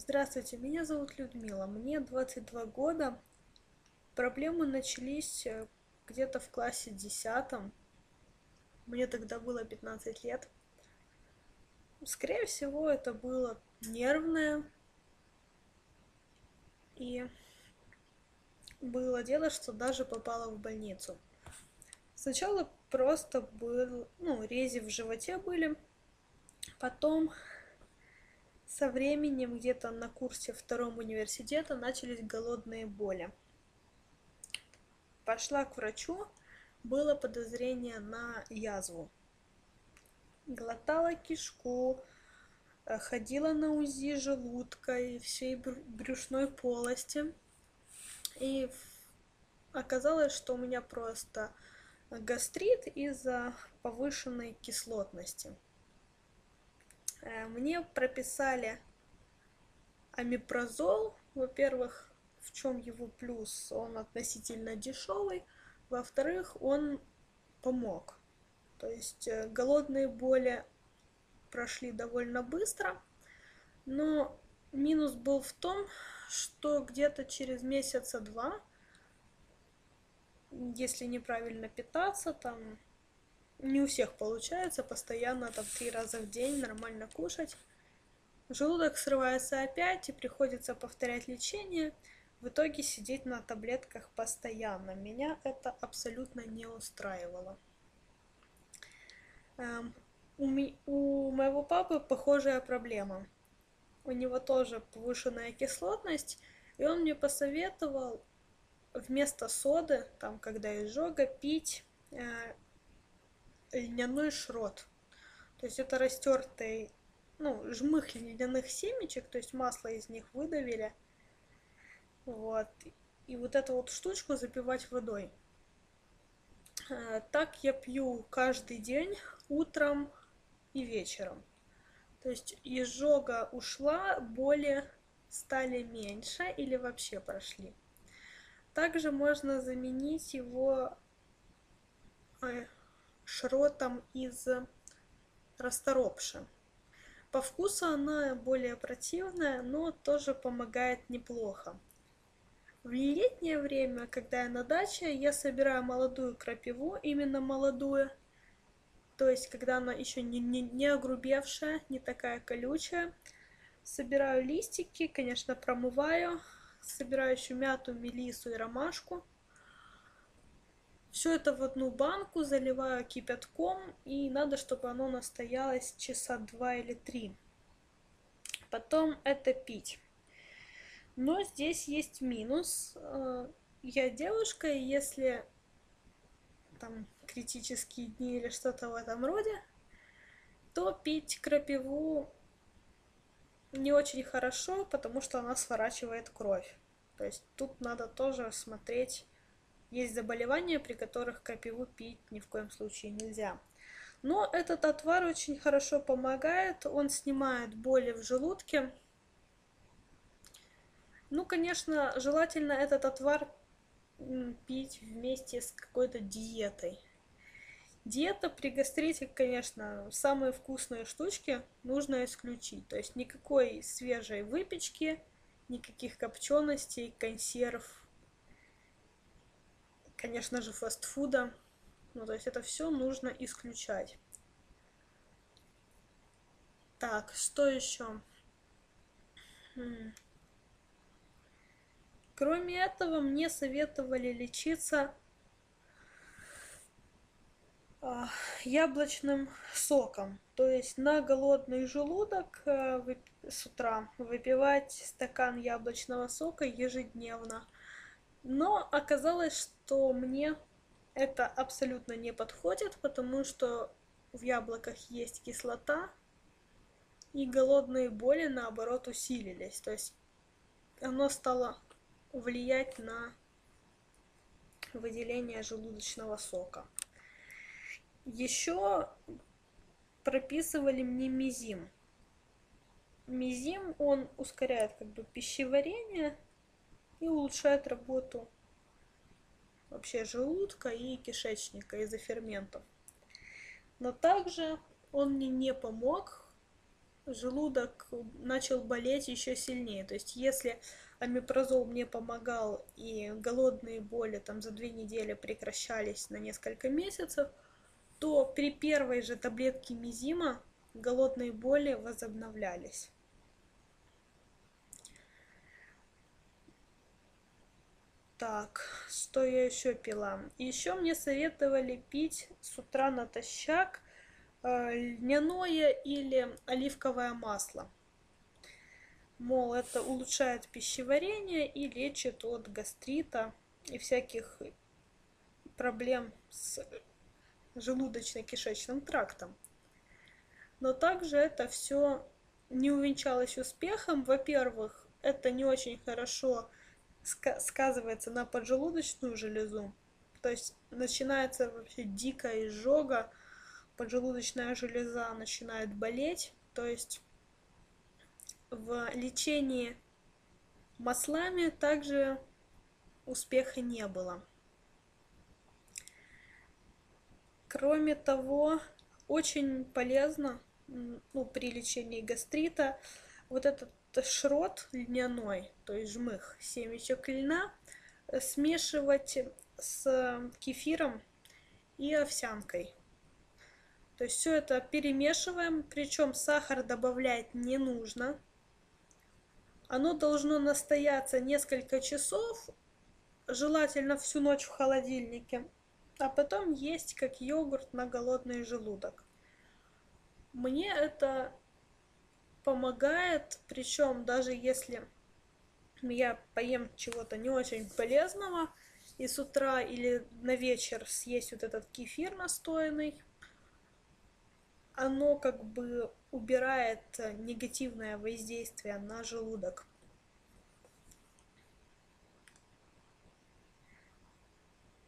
Здравствуйте, меня зовут Людмила, мне 22 года. Проблемы начались э, где-то в классе десятом. Мне тогда было 15 лет. Скорее всего, это было нервное. И было дело, что даже попала в больницу. Сначала просто был, ну, рези в животе были. Потом со временем где-то на курсе втором университета начались голодные боли. Пошла к врачу, было подозрение на язву. Глотала кишку, э, ходила на УЗИ желудка и всей брюшной полости. И оказалось, что у меня просто гастрит из-за повышенной кислотности. Э, мне прописали амипрозол. Во-первых, в чем его плюс? Он относительно дешевый. Во-вторых, он помог. То есть э, голодные боли прошли довольно быстро. Но минус был в том, что где-то через месяца два, если неправильно питаться, там не у всех получается постоянно там три раза в день нормально кушать. Желудок срывается опять и приходится повторять лечение. В итоге сидеть на таблетках постоянно. Меня это абсолютно не устраивало. Эм, у, моего папы похожая проблема. У него тоже повышенная кислотность, и он мне посоветовал вместо соды, там, когда изжога, пить э, льняной шрот. То есть это растертый, ну, жмых льняных семечек, то есть масло из них выдавили. Вот. И вот эту вот штучку запивать водой. Э, так я пью каждый день, утром и вечером. То есть изжога ушла, боли стали меньше или вообще прошли. Также можно заменить его э, шротом из расторопши. По вкусу она более противная, но тоже помогает неплохо. В летнее время, когда я на даче, я собираю молодую крапиву, именно молодую, то есть когда она еще не, не, не огрубевшая, не такая колючая. Собираю листики, конечно, промываю, собираю еще мяту, мелису и ромашку – все это в одну банку заливаю кипятком, и надо, чтобы оно настоялось часа два или три. Потом это пить. Но здесь есть минус. Э, я девушка, и если там критические дни или что-то в этом роде, то пить крапиву не очень хорошо, потому что она сворачивает кровь. То есть тут надо тоже смотреть есть заболевания, при которых крапиву пить ни в коем случае нельзя. Но этот отвар очень хорошо помогает, он снимает боли в желудке. Ну, конечно, желательно этот отвар пить вместе с какой-то диетой. Диета при гастрите, конечно, самые вкусные штучки нужно исключить. То есть никакой свежей выпечки, никаких копченостей, консерв, конечно же, фастфуда. Ну, то есть это все нужно исключать. Так, что еще? Кроме этого, мне советовали лечиться а, яблочным соком. То есть на голодный желудок э, с утра выпивать стакан яблочного сока ежедневно. Но оказалось, что мне это абсолютно не подходит, потому что в яблоках есть кислота, и голодные боли, наоборот, усилились. То есть оно стало влиять на выделение желудочного сока. Еще прописывали мне мизим. Мизим, он ускоряет как бы пищеварение, и улучшает работу вообще желудка и кишечника из-за ферментов. Но также он мне не помог желудок начал болеть еще сильнее. То есть если амипрозол мне помогал и голодные боли там за две недели прекращались на несколько месяцев, то при первой же таблетке мизима голодные боли возобновлялись. Так, что я еще пила? Еще мне советовали пить с утра натощак э, льняное или оливковое масло. Мол, это улучшает пищеварение и лечит от гастрита и всяких проблем с желудочно-кишечным трактом. Но также это все не увенчалось успехом. Во-первых, это не очень хорошо сказывается на поджелудочную железу. То есть начинается вообще дикая изжога, поджелудочная железа начинает болеть. То есть в лечении маслами также успеха не было. Кроме того, очень полезно ну, при лечении гастрита вот этот шрот льняной, то есть жмых семечек льна, э, смешивать с кефиром и овсянкой. То есть все это перемешиваем, причем сахар добавлять не нужно. Оно должно настояться несколько часов, желательно всю ночь в холодильнике, а потом есть как йогурт на голодный желудок. Мне это помогает, причем даже если я поем чего-то не очень полезного, и с утра или на вечер съесть вот этот кефир настоянный, оно как бы убирает негативное воздействие на желудок.